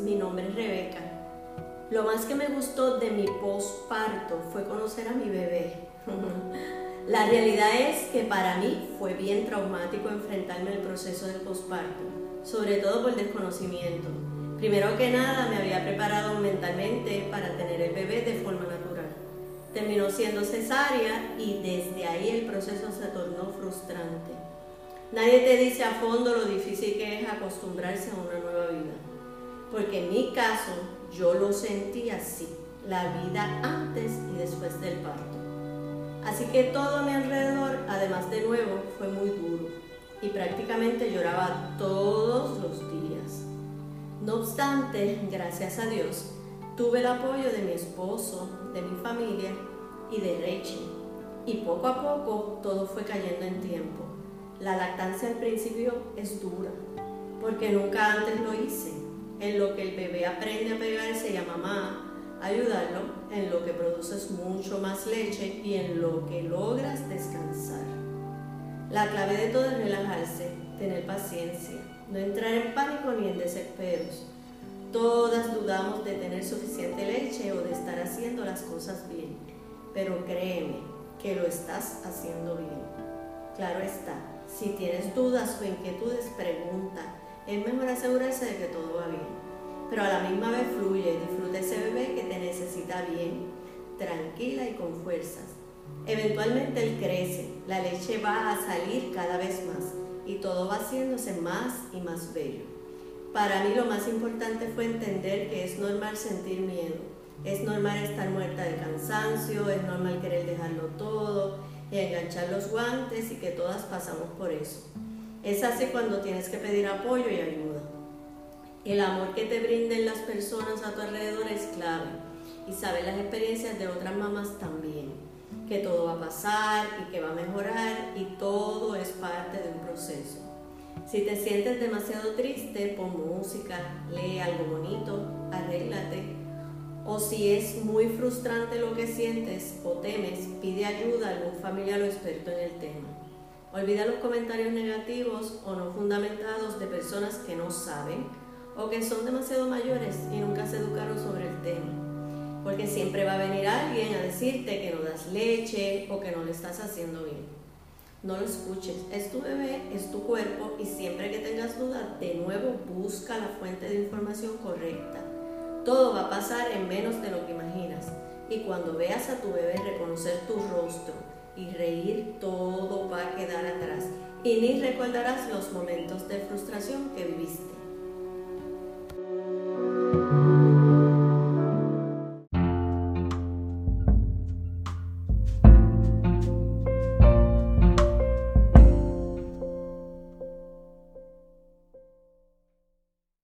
mi nombre es Rebeca. Lo más que me gustó de mi posparto fue conocer a mi bebé. La realidad es que para mí fue bien traumático enfrentarme al proceso del posparto, sobre todo por desconocimiento. Primero que nada me había preparado mentalmente para tener el bebé de forma natural. Terminó siendo cesárea y desde ahí el proceso se tornó frustrante. Nadie te dice a fondo lo difícil que es acostumbrarse a una nueva vida. Porque en mi caso yo lo sentí así, la vida antes y después del parto. Así que todo a mi alrededor, además de nuevo, fue muy duro y prácticamente lloraba todos los días. No obstante, gracias a Dios, tuve el apoyo de mi esposo, de mi familia y de Rachel. Y poco a poco todo fue cayendo en tiempo. La lactancia al principio es dura, porque nunca antes lo hice. En lo que el bebé aprende a pegarse y a mamá, ayudarlo, en lo que produces mucho más leche y en lo que logras descansar. La clave de todo es relajarse, tener paciencia, no entrar en pánico ni en desesperos. Todas dudamos de tener suficiente leche o de estar haciendo las cosas bien, pero créeme que lo estás haciendo bien. Claro está, si tienes dudas o inquietudes, pregunta. Es mejor asegurarse de que todo. Pero a la misma vez fluye, disfruta ese bebé que te necesita bien, tranquila y con fuerzas. Eventualmente él crece, la leche va a salir cada vez más y todo va haciéndose más y más bello. Para mí lo más importante fue entender que es normal sentir miedo, es normal estar muerta de cansancio, es normal querer dejarlo todo y enganchar los guantes y que todas pasamos por eso. Es así cuando tienes que pedir apoyo y ayuda. El amor que te brinden las personas a tu alrededor es clave y saber las experiencias de otras mamás también, que todo va a pasar y que va a mejorar y todo es parte de un proceso. Si te sientes demasiado triste, pon música, lee algo bonito, arréglate. O si es muy frustrante lo que sientes o temes, pide ayuda a algún familiar o experto en el tema. Olvida los comentarios negativos o no fundamentados de personas que no saben o que son demasiado mayores y nunca se educaron sobre el tema. Porque siempre va a venir alguien a decirte que no das leche o que no lo estás haciendo bien. No lo escuches, es tu bebé, es tu cuerpo y siempre que tengas dudas, de nuevo busca la fuente de información correcta. Todo va a pasar en menos de lo que imaginas. Y cuando veas a tu bebé reconocer tu rostro y reír, todo va a quedar atrás. Y ni recordarás los momentos de frustración que viviste. Thank you.